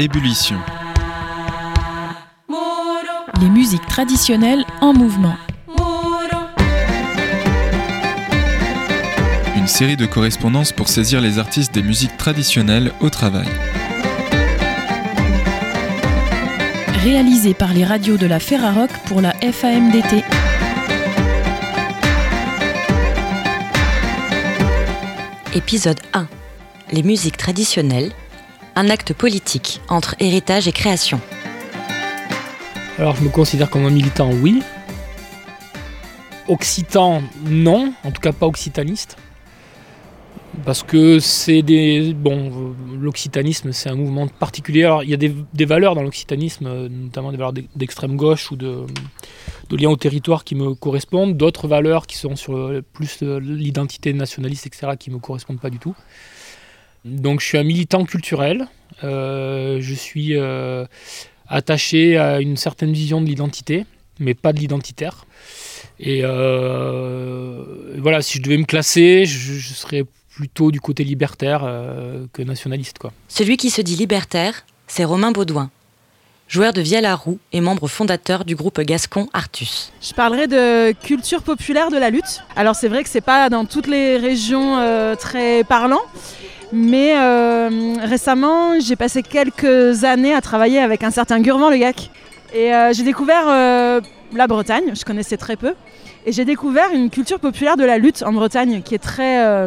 Ébullition. Les musiques traditionnelles en mouvement. Une série de correspondances pour saisir les artistes des musiques traditionnelles au travail. Réalisée par les radios de la Ferrarock pour la FAMDT. Épisode 1. Les musiques traditionnelles. Un acte politique entre héritage et création. Alors je me considère comme un militant, oui. Occitan, non, en tout cas pas occitaniste. Parce que c'est des. Bon, l'occitanisme, c'est un mouvement particulier. Alors, il y a des, valeurs dans l'occitanisme, euh, notamment des valeurs d'extrême gauche ou de, de lien au territoire qui me correspondent, d'autres valeurs qui sont sur plus l'identité nationaliste, etc., qui ne me correspondent pas du tout. Donc je suis un militant culturel, euh, je suis euh, attaché à une certaine vision de l'identité, mais pas de l'identitaire. Et euh, voilà, si je devais me classer, je, je serais plutôt du côté libertaire euh, que nationaliste. Quoi. Celui qui se dit libertaire, c'est Romain Baudouin joueur de vielle à roue et membre fondateur du groupe gascon Artus. Je parlerai de culture populaire de la lutte. Alors c'est vrai que c'est pas dans toutes les régions euh, très parlant, mais euh, récemment j'ai passé quelques années à travailler avec un certain Gurvan Le Gac. Et euh, j'ai découvert euh, la Bretagne, je connaissais très peu, et j'ai découvert une culture populaire de la lutte en Bretagne qui est très,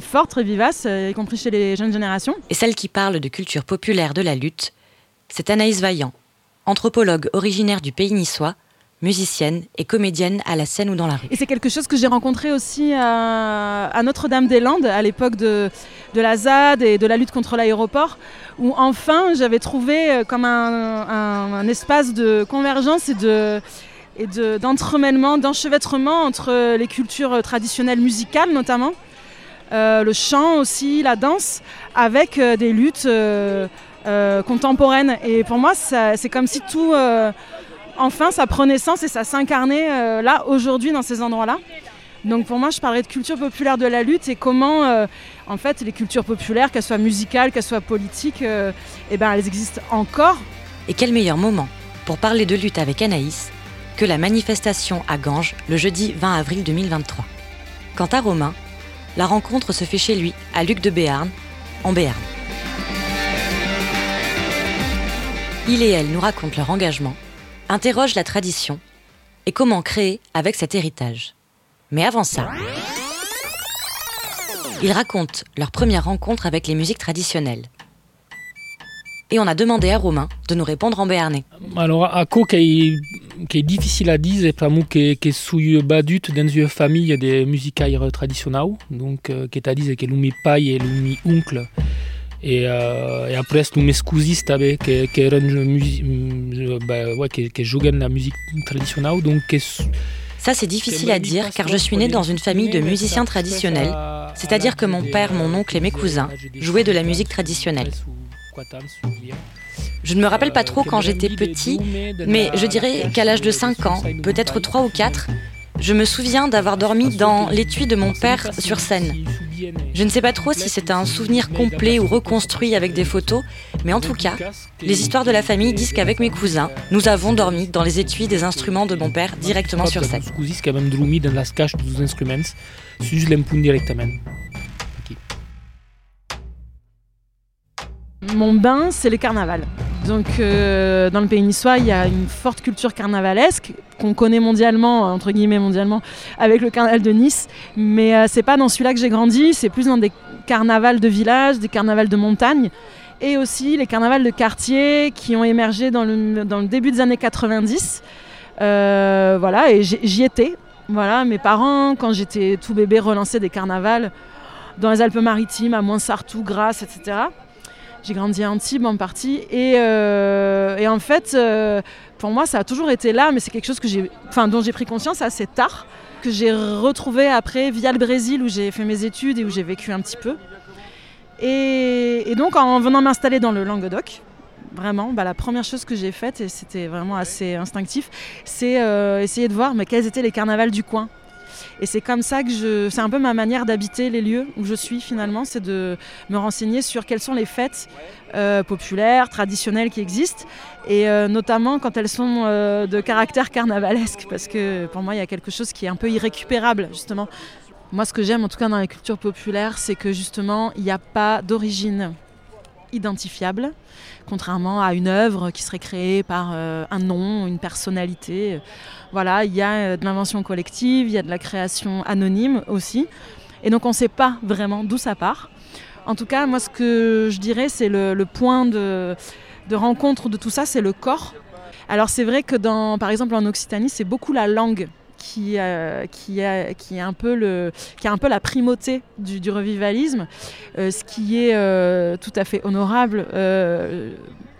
forte, très vivace, y compris chez les jeunes générations. Et celle qui parle de culture populaire de la lutte, c'est Anaïs Vaillant, anthropologue originaire du pays niçois, musicienne et comédienne à la scène ou dans la rue. Et c'est quelque chose que j'ai rencontré aussi à, Notre-Dame-des-Landes à l'époque de, de la ZAD et de la lutte contre l'aéroport, où enfin j'avais trouvé euh, comme un, un- espace de convergence et de et de- d'entremêlement, d'enchevêtrement entre les cultures traditionnelles musicales notamment, euh, le chant aussi, la danse, avec euh, des luttes contemporaines. Et pour moi, c'est comme si tout, enfin, ça prenait sens et ça s'incarnait euh, là, aujourd'hui, dans ces endroits-là. Donc pour moi, je parlerais de culture populaire de la lutte et comment, euh, en fait, les cultures populaires, qu'elles soient musicales, qu'elles soient politiques, euh, eh ben, elles existent encore. Et quel meilleur moment pour parler de lutte avec Anaïs que la manifestation à Ganges le jeudi 20 avril 2023. Quant à Romain, la rencontre se fait chez lui, à Luc de Béarn, en Béarn. Il et elle nous racontent leur engagement, interrogent la tradition et comment créer avec cet héritage. Mais avant ça, ils racontent leur première rencontre avec les musiques traditionnelles. Et on a demandé à Romain de nous répondre en béarnais. Alors, qui est, qui est difficile à dire, c'est pas moi qui suis badut dans une famille des musicaires traditionnels, donc euh, qui est à dire que l'umi pai et oncle. Et, euh, et après, nous m'excusiste avec que que eren musi- mm, bah, ouais, que, que jouent la musique traditionnelle, donc Ça, c'est difficile à dire car je suis née dans une famille de musiciens traditionnels, c'est-à-dire que mon père, mon oncle et mes cousins jouaient de la musique traditionnelle. Je ne me rappelle pas trop quand j'étais petit, mais je dirais qu'à l'âge de 5 ans, peut-être 3 ou 4, je me souviens d'avoir dormi dans l'étui de mon père sur scène. Je ne sais pas trop si c'est un souvenir complet ou reconstruit avec des photos, mais en tout cas, les histoires de la famille disent qu'avec mes cousins, nous avons dormi dans les étuis des instruments de mon père directement sur scène. Mon bain, c'est le carnaval. Donc, euh, dans le pays niçois, il y a une forte culture carnavalesque qu'on connaît mondialement, entre guillemets mondialement, avec le carnaval de Nice. Mais euh, c'est pas dans celui-là que j'ai grandi, c'est plus dans des carnavals de village, des carnavals de montagne, et aussi les carnavals de quartier qui ont émergé dans le, début des années 90. Euh, voilà, et j'y étais. Voilà, mes parents, quand j'étais tout bébé, relançaient des carnavals dans les Alpes-Maritimes, à Moinsartou, Grasse, etc. J'ai grandi à Antibes en partie. Et, euh, en fait, euh, pour moi, ça a toujours été là, mais c'est quelque chose que dont j'ai pris conscience assez tard, que j'ai retrouvé après via le Brésil où j'ai fait mes études et où j'ai vécu un petit peu. Et, et donc, en venant m'installer dans le Languedoc, vraiment, bah, la première chose que j'ai faite, et c'était vraiment assez instinctif, c'est euh, essayer de voir mais quels étaient les carnavals du coin. Et c'est comme ça que je. C'est un peu ma manière d'habiter les lieux où je suis finalement, c'est de me renseigner sur quelles sont les fêtes euh, populaires, traditionnelles qui existent, et euh, notamment quand elles sont euh, de caractère carnavalesque, parce que pour moi il y a quelque chose qui est un peu irrécupérable justement. Moi ce que j'aime en tout cas dans la culture populaire, c'est que justement il n'y a pas d'origine identifiable, contrairement à une œuvre qui serait créée par un nom, une personnalité. Voilà, il y a de l'invention collective, il y a de la création anonyme aussi. Et donc on ne sait pas vraiment d'où ça part. En tout cas, moi, ce que je dirais, c'est le, point de, rencontre de tout ça, c'est le corps. Alors, c'est vrai que, dans, par exemple, en Occitanie, c'est beaucoup la langue qui, euh, qui, a, qui, est un peu le, qui a un peu la primauté du, revivalisme, euh, ce qui est euh, tout à fait honorable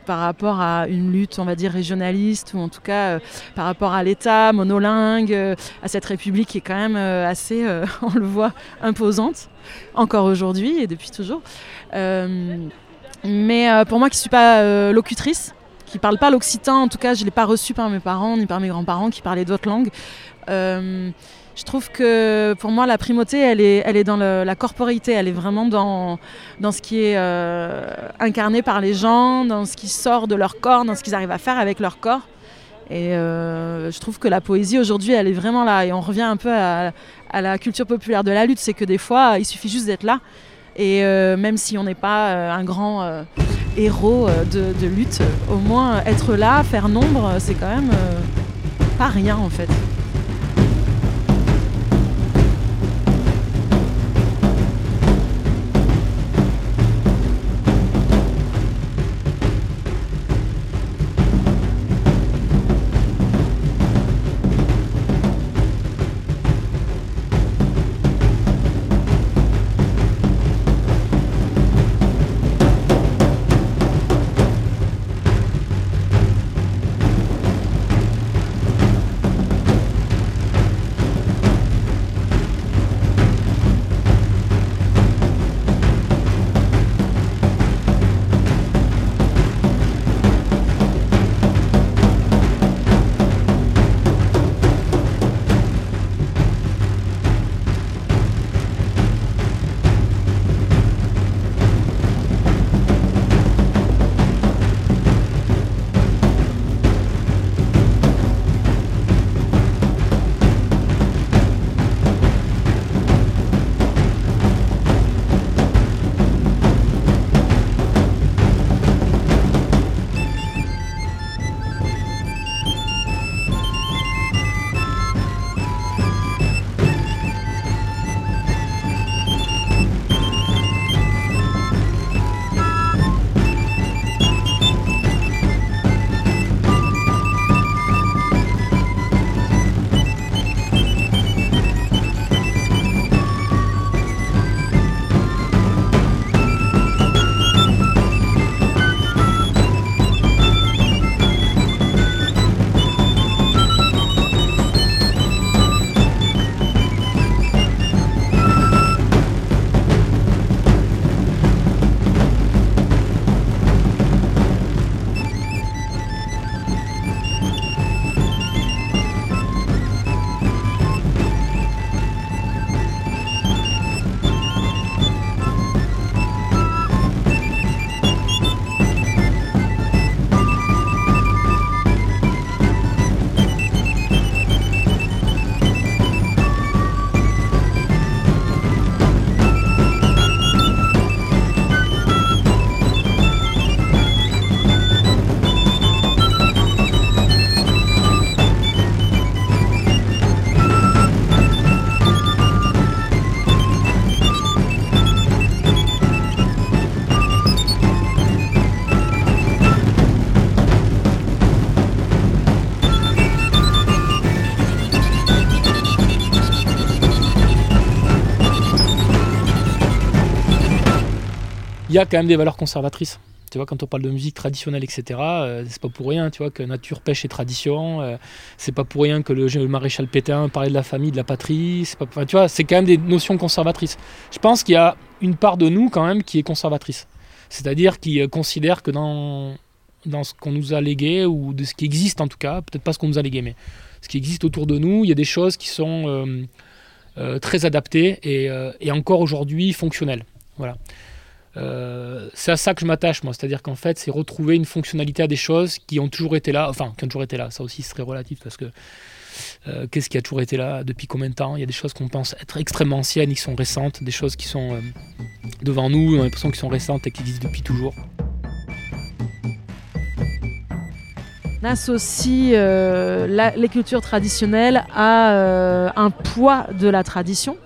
par rapport à une lutte, on va dire, régionaliste, ou en tout cas par rapport à l'État monolingue, à cette République qui est quand même assez, on le voit, imposante encore aujourd'hui et depuis toujours. Mais pour moi qui ne suis pas locutrice, qui ne parle pas l'occitan, en tout cas je ne l'ai pas reçu par mes parents ni par mes grands-parents qui parlaient d'autres langues, je trouve que pour moi, la primauté, elle est, elle est dans la corporité, elle est vraiment dans, dans ce qui est incarné par les gens, dans ce qui sort de leur corps, dans ce qu'ils arrivent à faire avec leur corps. Et je trouve que la poésie aujourd'hui, elle est vraiment là. Et on revient un peu à, la culture populaire de la lutte, c'est que des fois, il suffit juste d'être là. Et euh, même si on n'est pas euh, un grand euh, héros de, lutte, au moins être là, faire nombre, c'est quand même pas rien en fait. Y a quand même des valeurs conservatrices. Tu vois, quand on parle de musique traditionnelle, etc., euh, c'est pas pour rien, tu vois, que nature, pêche et tradition. Euh, c'est pas pour rien que le, maréchal Pétain parlait de la famille, de la patrie. C'est pas, tu vois, c'est quand même des notions conservatrices. Je pense qu'il y a une part de nous quand même qui est conservatrice, c'est-à-dire qui euh, considère que dans ce qu'on nous a légué ou de ce qui existe en tout cas, peut-être pas ce qu'on nous a légué, mais ce qui existe autour de nous, il y a des choses qui sont très adapté et, et encore aujourd'hui fonctionnel. Voilà. Euh, c'est à ça que je m'attache, moi. C'est-à-dire qu'en fait, c'est retrouver une fonctionnalité à des choses qui ont toujours été là. Enfin, qui ont toujours été là. Ça aussi, c'est très relatif parce que euh, qu'est-ce qui a toujours été là Depuis combien de temps? Il y a des choses qu'on pense être extrêmement anciennes, qui sont récentes. Des choses qui sont euh, devant nous, on a l'impression qu'elles sont récentes et qui existent depuis toujours. On associe les cultures traditionnelles à un poids de la tradition.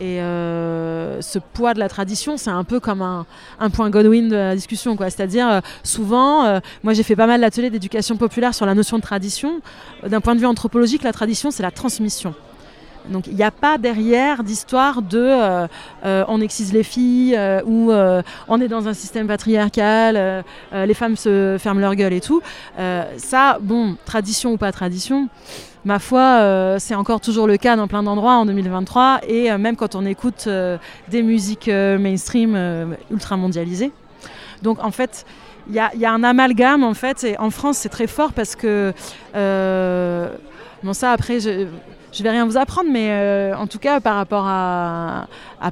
Et euh, ce poids de la tradition, c'est un peu comme un, point Godwin de la discussion. C'est-à-dire, euh, souvent, euh, moi j'ai fait pas mal d'ateliers d'éducation populaire sur la notion de tradition. D'un point de vue anthropologique, la tradition, c'est la transmission. Donc il n'y a pas derrière d'histoire de on excise les filles ou on est dans un système patriarcal, les femmes se ferment leur gueule et tout. ça, bon, tradition ou pas tradition, ma foi, euh, c'est encore toujours le cas dans plein d'endroits en 2023 et euh, même quand on écoute euh, des musiques mainstream ultra mondialisées. Donc en fait, il y, a un amalgame en fait et en France c'est très fort parce que bon ça après je je vais rien vous apprendre, mais en tout cas par rapport à,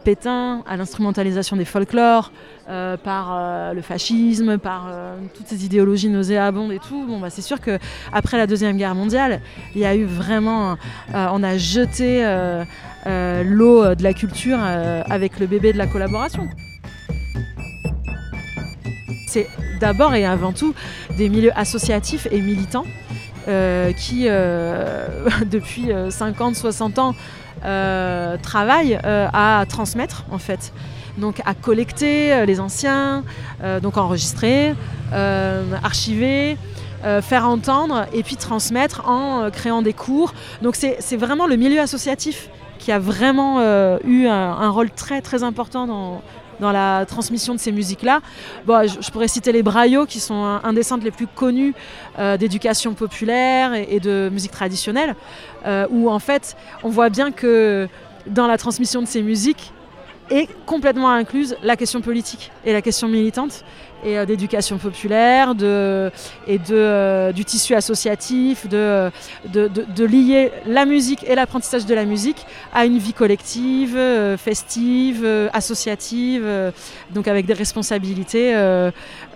Pétain, à l'instrumentalisation des folklores, euh, par euh, le fascisme, par euh, toutes ces idéologies nauséabondes et tout. Bon, bah, c'est sûr que après la deuxième guerre mondiale, il y a eu vraiment, on a jeté l'eau de la culture avec le bébé de la collaboration. C'est d'abord et avant tout des milieux associatifs et militants qui, depuis 50, 60 ans, travaillent à transmettre en fait donc à collecter euh, les anciens, euh, donc enregistrer, euh, archiver. faire entendre et puis transmettre en créant des cours. Donc c'est vraiment le milieu associatif qui a vraiment eu un, rôle très très important dans, dans la transmission de ces musiques-là. Je, pourrais citer les braillots, qui sont un, des centres les plus connus d'éducation populaire et, et, de musique traditionnelle, où en fait on voit bien que dans la transmission de ces musiques, et complètement incluse la question politique et la question militante et euh, d'éducation populaire de, et de, euh, du tissu associatif, de, de, lier la musique et l'apprentissage de la musique à une vie collective, euh, festive, associative, donc avec des responsabilités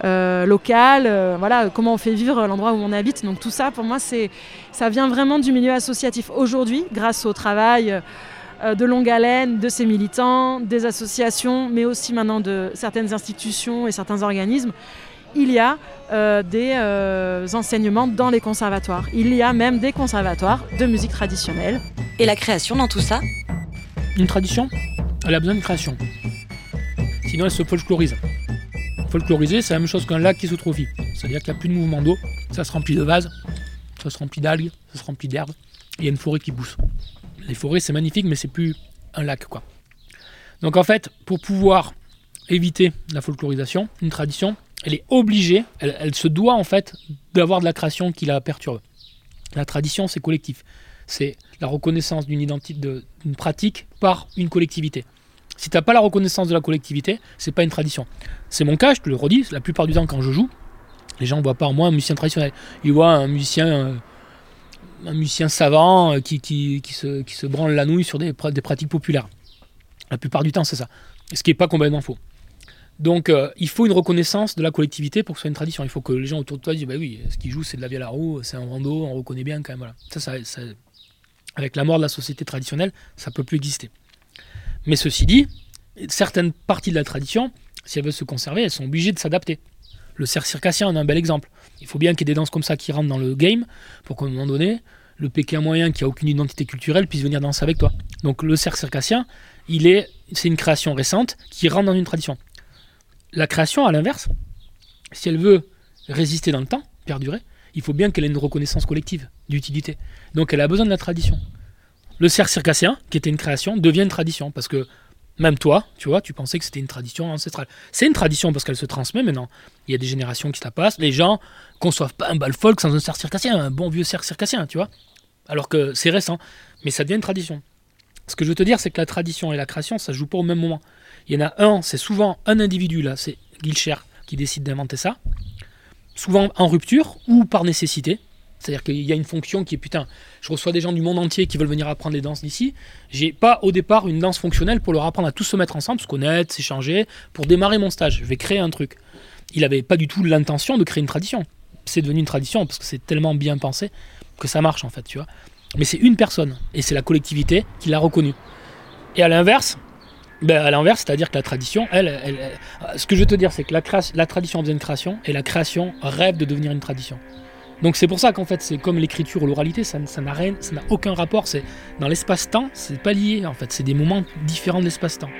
locales. voilà, comment on fait vivre l'endroit où on habite. Donc tout ça, pour moi, c'est, ça vient vraiment du milieu associatif. Aujourd'hui, grâce au travail euh, de longue haleine de ces militants, des associations, mais aussi maintenant de certaines institutions et certains organismes, il y a euh, des euh, enseignements dans les conservatoires. Il y a même des conservatoires de musique traditionnelle. Et la création dans tout ça? Une tradition, elle a besoin de création. Sinon, elle se folklorise. Folkloriser, c'est la même chose qu'un lac qui se trophie. C'est-à-dire qu'il n'y a plus de mouvement d'eau, ça se remplit de vases, ça se remplit d'algues, ça se remplit d'herbes, il y a une forêt qui pousse les forêts, c'est magnifique, mais c'est plus un lac, quoi. Donc en fait, pour pouvoir éviter la folklorisation, une tradition, elle est obligée, elle, se doit en fait d'avoir de la création qui la perturbe. La tradition, c'est collectif. C'est la reconnaissance d'une identité, d'une pratique par une collectivité. Si tu n'as pas la reconnaissance de la collectivité, c'est pas une tradition. C'est mon cas, je te le redis, la plupart du temps quand je joue, les gens ne voient pas en moi un musicien traditionnel. Ils voient un musicien euh, un musicien savant euh, qui, qui, qui, se, qui se branle la nouille sur des, pratiques populaires. La plupart du temps, c'est ça. Ce qui n'est pas complètement faux. Donc, euh, il faut une reconnaissance de la collectivité pour que ce soit une tradition. Il faut que les gens autour de toi disent Bah oui, ce qu'il joue, c'est de la vie à la roue, c'est un rando, on reconnaît bien quand même. Ça, ça, avec la mort de la société traditionnelle, ça ne peut plus exister. Mais ceci dit, certaines parties de la tradition, si elles veulent se conserver, elles sont obligées de s'adapter. Le cerf circassien en est un bel exemple. Il faut bien qu'il y ait des danses comme ça qui rentrent dans le game pour qu'à un moment donné, le Pékin moyen qui a aucune identité culturelle puisse venir danser avec toi. Donc le cerf circassien, il est, c'est une création récente qui rentre dans une tradition. La création, à l'inverse, si elle veut résister dans le temps, perdurer, il faut bien qu'elle ait une reconnaissance collective d'utilité. Donc elle a besoin de la tradition. Le cerf circassien, qui était une création, devient une tradition parce que même toi, tu vois, tu pensais que c'était une tradition ancestrale. C'est une tradition parce qu'elle se transmet maintenant. Il y a des générations qui la passent. Les gens conçoivent pas un bal folk sans un cerf circassien, un bon vieux cerf circassien, tu vois. Alors que c'est récent. Mais ça devient une tradition. Ce que je veux te dire, c'est que la tradition et la création, ça joue pas au même moment. Il y en a un, c'est souvent un individu, là, c'est Gilcher qui décide d'inventer ça. Souvent en rupture ou par nécessité. C'est-à-dire qu'il y a une fonction qui est putain, je reçois des gens du monde entier qui veulent venir apprendre les danses d'ici. J'ai pas au départ une danse fonctionnelle pour leur apprendre à tous se mettre ensemble, se connaître, s'échanger, pour démarrer mon stage. Je vais créer un truc. Il avait pas du tout l'intention de créer une tradition. C'est devenu une tradition parce que c'est tellement bien pensé que ça marche en fait, tu vois. Mais c'est une personne et c'est la collectivité qui l'a reconnu. Et à l'inverse, ben à l'inverse, c'est-à-dire que la tradition, elle, ce que je veux te dire, c'est que la, la tradition a besoin création et la création rêve de devenir une tradition. Donc c'est pour ça qu'en fait c'est comme l'écriture ou l'oralité, ça ça n'a aucun rapport. C'est dans l'espace-temps, c'est pas lié en fait, c'est des moments différents de l'espace-temps.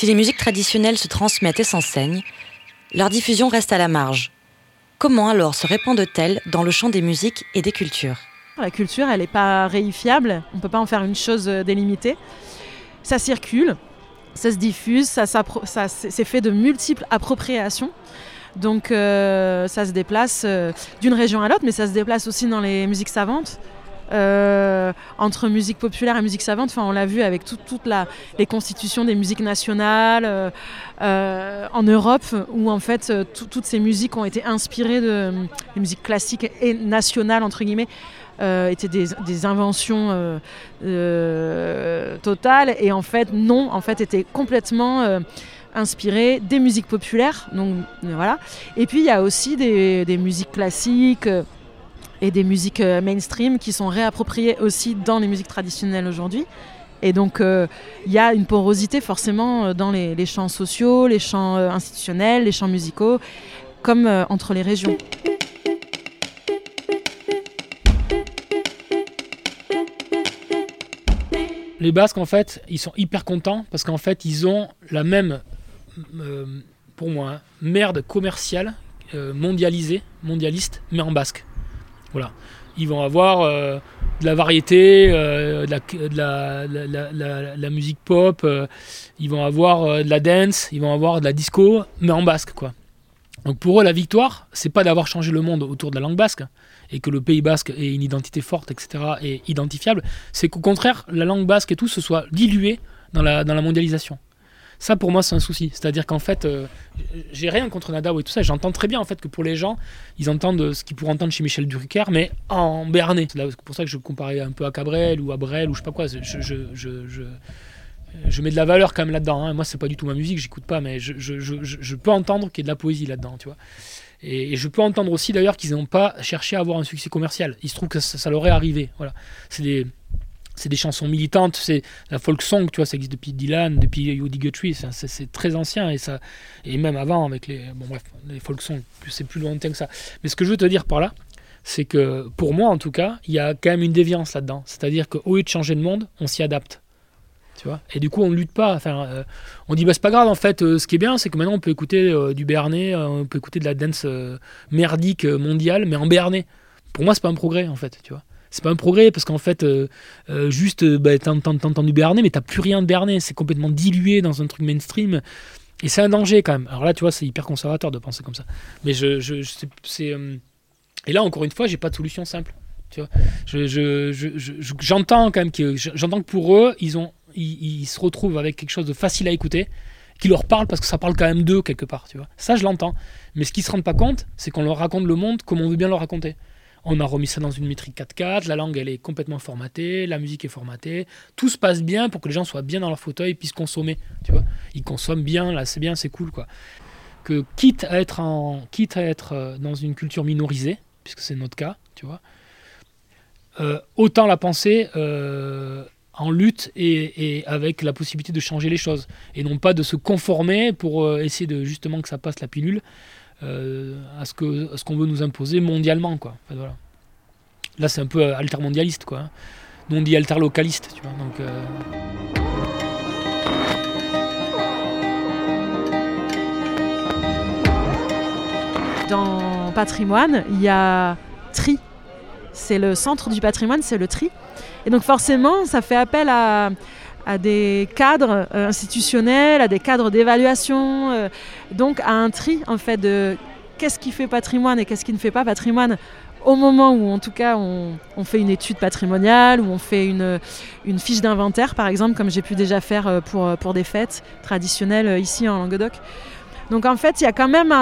Si les musiques traditionnelles se transmettent et s'enseignent, leur diffusion reste à la marge. Comment alors se répandent-elles dans le champ des musiques et des cultures? La culture, elle n'est pas réifiable, on ne peut pas en faire une chose euh, délimitée. Ça circule, ça se diffuse, ça, ça c'est fait de multiples appropriations. Donc euh, ça se déplace euh, d'une région à l'autre, mais ça se déplace aussi dans les musiques savantes. Euh, entre musique populaire et musique savante. Enfin, on l'a vu avec toutes les constitutions des musiques nationales en Europe, où en fait toutes ces musiques ont été inspirées de, des musiques classiques et nationales entre guillemets. étaient des, des inventions totales et en fait non, en fait étaient complètement inspiré des musiques populaires. Donc, euh, voilà. Et puis il y a aussi des, musiques classiques euh, et des musiques euh, mainstream qui sont réappropriées aussi dans les musiques traditionnelles aujourd'hui. Et donc il y a une porosité forcément dans les, les champs sociaux, les champs institutionnels, les champs musicaux, comme entre les régions. les Basques, en fait, ils sont hyper contents parce qu'en fait, ils ont la même euh, pour moi, hein, merde commerciale, euh, mondialisée, mondialiste, mais en basque. Voilà. Ils vont avoir euh, de la variété, de, la, musique pop, ils vont avoir de la dance, ils vont avoir de la disco, mais en basque, quoi. Donc pour eux, la victoire, c'est pas d'avoir changé le monde autour de la langue basque et que le Pays basque ait une identité forte, etc., et identifiable. C'est qu'au contraire, la langue basque et tout se soit dilué dans la, dans la mondialisation. Ça, pour moi, c'est un souci. C'est-à-dire qu'en fait, euh, j'ai rien contre Nadao et tout ça. J'entends très bien en fait que pour les gens, ils entendent ce qu'ils pourraient entendre chez Michel Drucker, mais en berné. C'est pour ça que je comparais un peu à Cabrel ou à Brel ou je sais pas quoi. Je, je, mets de la valeur quand même là-dedans. Hein. Moi, c'est pas du tout ma musique, j'écoute pas, mais je, peux entendre qu'il y a de la poésie là-dedans, tu vois. Et, je peux entendre aussi d'ailleurs qu'ils n'ont pas cherché à avoir un succès commercial. Il se trouve que ça, ça leur est arrivé. Voilà. C'est des c'est des chansons militantes, c'est la folk song, tu vois, ça existe depuis Dylan, depuis Woody Guthrie, c'est très ancien et ça et même avant avec les bon bref, les folk songs, c'est plus lointain que ça. Mais ce que je veux te dire par là, c'est que pour moi en tout cas, il y a quand même une déviance là-dedans, c'est-à-dire qu'au lieu de changer le monde, on s'y adapte. Tu vois? Et du coup, on ne lutte pas. Enfin, euh, on dit bah c'est pas grave. En fait, euh, ce qui est bien, c'est que maintenant on peut écouter euh, du béarnais, on peut écouter de la dance merdique mondiale, mais en béarnais. Pour moi, c'est pas un progrès en fait, tu vois c'est pas un progrès parce qu'en fait, euh, euh, juste, euh, bah, t'as entendu Bernet, mais t'as plus rien de Bernet. C'est complètement dilué dans un truc mainstream. Et c'est un danger quand même. Alors là, tu vois, c'est hyper conservateur de penser comme ça. Mais je, je, c'est. Et là, encore une fois, j'ai pas de solution simple. Tu vois, j'entends quand même que j'entends que pour eux, ils ont, ils, se retrouvent avec quelque chose de facile à écouter, qui leur parle parce que ça parle quand même d'eux quelque part. Tu vois, ça, je l'entends. Mais ce qu'ils se rendent pas compte, c'est qu'on leur raconte le monde comme on veut bien le raconter. On a remis ça dans une métrique 4 la langue elle est complètement formatée, la musique est formatée, tout se passe bien pour que les gens soient bien dans leur fauteuil et puissent consommer, tu vois. Ils consomment bien, là c'est bien, c'est cool quoi. Que quitte à être en quitte à être euh, dans une culture minorisée, puisque c'est notre cas, tu vois. Euh, autant la penser euh, en lutte et, avec la possibilité de changer les choses et non pas de se conformer pour essayer de justement que ça passe la pilule à ce qu'on veut nous imposer mondialement quoi. voilà. Là c'est un peu euh, altermondialiste quoi. Hein. Nous on dit alterlocaliste, tu vois. Euh. Dans patrimoine, il y a tri. C'est le centre du patrimoine, c'est le tri. Et donc forcément, ça fait appel à, à des cadres euh, institutionnels, à des cadres d'évaluation, euh, donc à un tri en fait de qu'est-ce qui fait patrimoine et qu'est-ce qui ne fait pas patrimoine au moment où en tout cas on, fait une étude patrimoniale, où on fait une, fiche d'inventaire par exemple, comme j'ai pu déjà faire euh, pour, pour des fêtes traditionnelles ici en Languedoc. Donc en fait, il y a quand même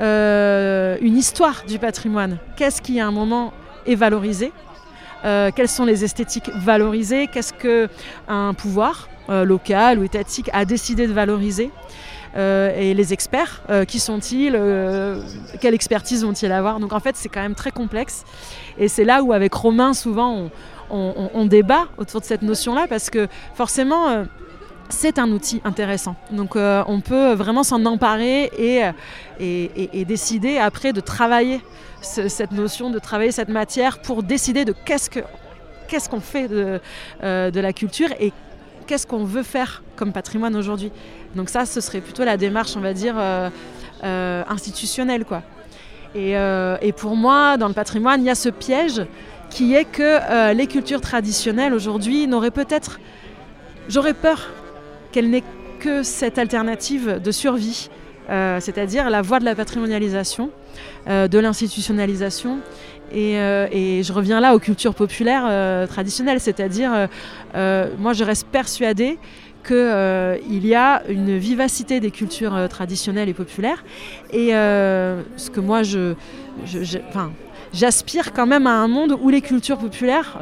une histoire du patrimoine. Qu'est-ce qui à un moment est valorisé euh, quelles sont les esthétiques valorisées, qu'est-ce qu'un pouvoir euh, local ou étatique a décidé de valoriser? Euh, et les experts, qui sont-ils Quelle expertise vont-ils avoir? Donc en fait, c'est quand même très complexe. Et c'est là où, avec Romain, souvent, on, débat autour de cette notion-là, parce que forcément, c'est un outil intéressant. Donc on peut vraiment s'en emparer et, et, décider après de travailler cette notion de travailler cette matière pour décider de qu'est-ce qu'on fait de, euh, de, la culture et qu'est-ce qu'on veut faire comme patrimoine aujourd'hui. Donc ça, ce serait plutôt la démarche, on va dire, institutionnelle. Quoi. Et, et, pour moi, dans le patrimoine, il y a ce piège qui est que les cultures traditionnelles aujourd'hui n'auraient peut-être... J'aurais peur qu'elles n'aient que cette alternative de survie, euh, c'est-à-dire la voie de la patrimonialisation, euh, de l'institutionnalisation. Euh, et, je reviens là aux cultures populaires traditionnelles, c'est-à-dire, moi je reste persuadée qu'il y a une vivacité des cultures traditionnelles et populaires. Et ce que moi, je, j'aspire quand même à un monde où les cultures populaires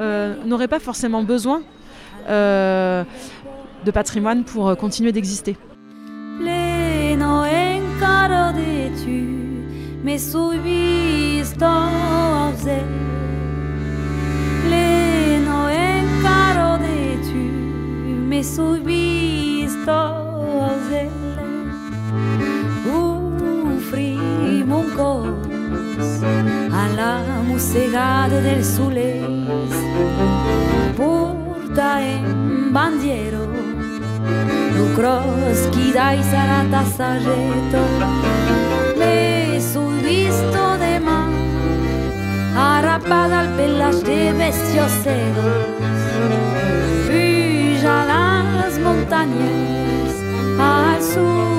n'auraient pas forcément besoin de patrimoine pour euh, continuer d'exister. a la del Porta en bandiero. Cross qui dai sarà tassagetto me sul visto de man arrapada al pelas de bestios fuja las montañas al sur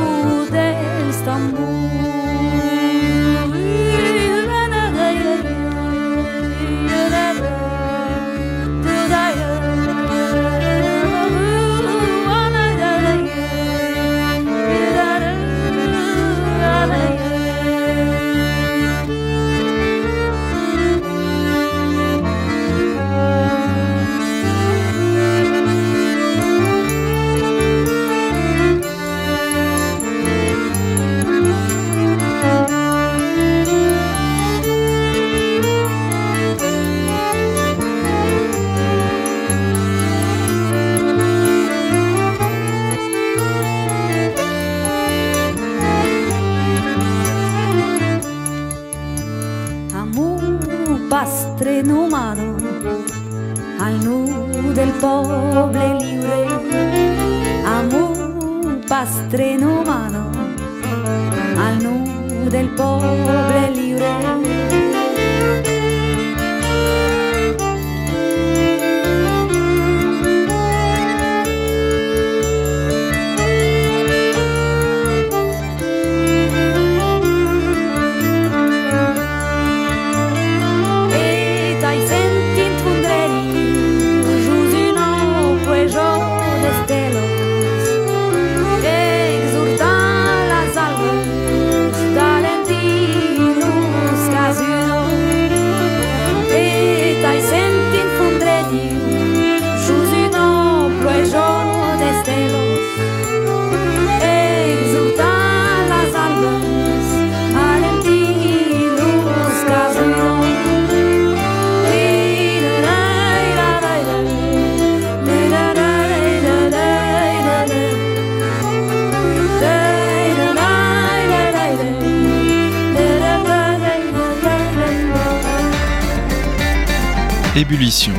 Ébullition.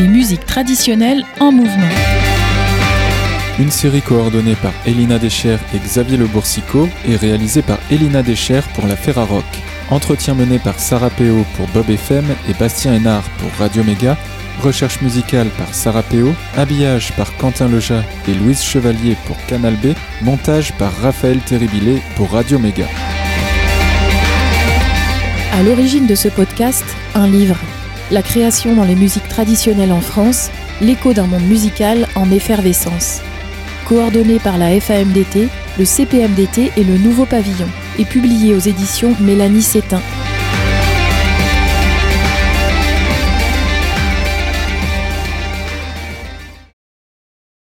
Les musiques traditionnelles en mouvement. Une série coordonnée par Elina Decher et Xavier Le Boursicot et réalisée par Elina Decher pour la Ferrarock. Entretien mené par Sarah Péo pour Bob FM et Bastien Hénard pour Radio Méga. Recherche musicale par Sarah Péo. Habillage par Quentin Leja et Louise Chevalier pour Canal B. Montage par Raphaël Terribilé pour Radio Méga. À l'origine de ce podcast, un livre. La création dans les musiques traditionnelles en France, l'écho d'un monde musical en effervescence. Coordonné par la FAMDT, le CPMDT et le Nouveau Pavillon, et publié aux éditions Mélanie Sétain.